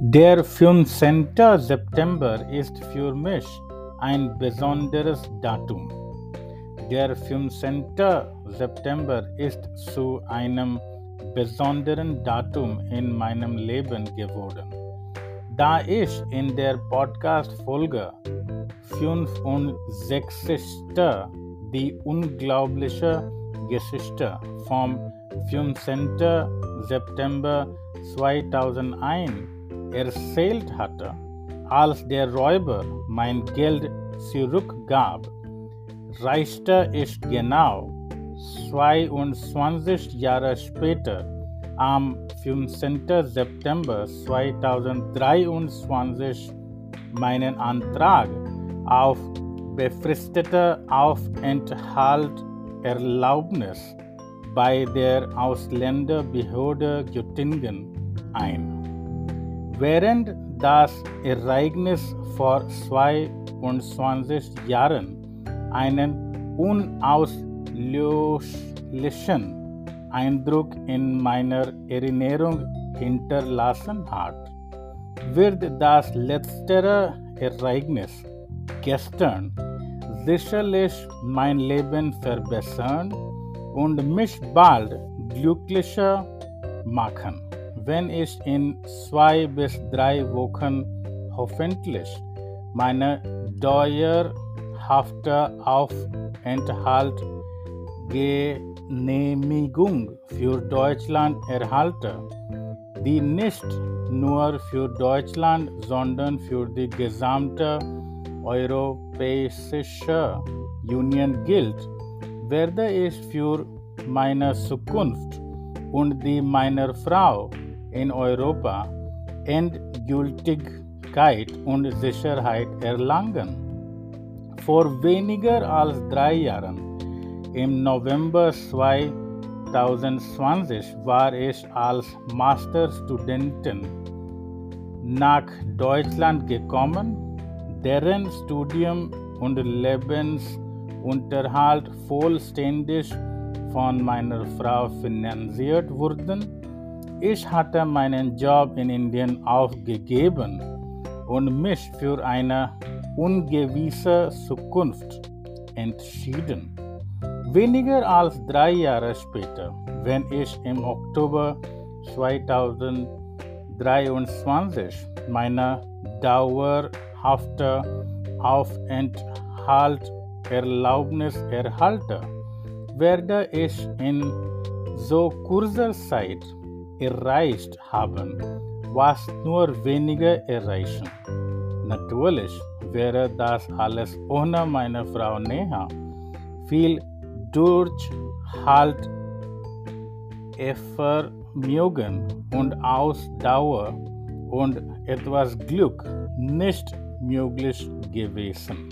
Der 15. September ist für mich ein besonderes Datum. Der 15. September ist zu einem besonderen Datum in meinem Leben geworden. Da ich in der Podcast-Folge 65 die unglaubliche Geschichte vom 15. September 2001 erzählt hatte, als der Räuber mein Geld zurückgab, reichte ich genau 22 Jahre später, am 15. September 2023, meinen Antrag auf befristete Aufenthaltserlaubnis bei der Ausländerbehörde Göttingen ein. Während das Ereignis vor 22 Jahren einen unauslöschlichen Eindruck in meiner Erinnerung hinterlassen hat, wird das letztere Ereignis gestern sicherlich mein Leben verbessern und mich bald glücklicher machen wenn ich in zwei bis drei Wochen hoffentlich meine dauerhafte Aufenthaltsgenehmigung für Deutschland erhalte, die nicht nur für Deutschland, sondern für die gesamte Europäische Union gilt, werde ich für meine Zukunft und die meiner Frau in Europa Endgültigkeit und Sicherheit erlangen. Vor weniger als drei Jahren, im November 2020, war ich als Masterstudentin nach Deutschland gekommen, deren Studium und Lebensunterhalt vollständig von meiner Frau finanziert wurden ich hatte meinen Job in Indien aufgegeben und mich für eine ungewisse Zukunft entschieden. Weniger als drei Jahre später, wenn ich im Oktober 2023 meine dauerhafte Aufenthaltserlaubnis erhalte, werde ich in so kurzer Zeit erreicht haben, was nur wenige erreichen. Natürlich wäre das alles ohne meine Frau Neha viel Durchhalt, Vermögen und Ausdauer und etwas Glück nicht möglich gewesen.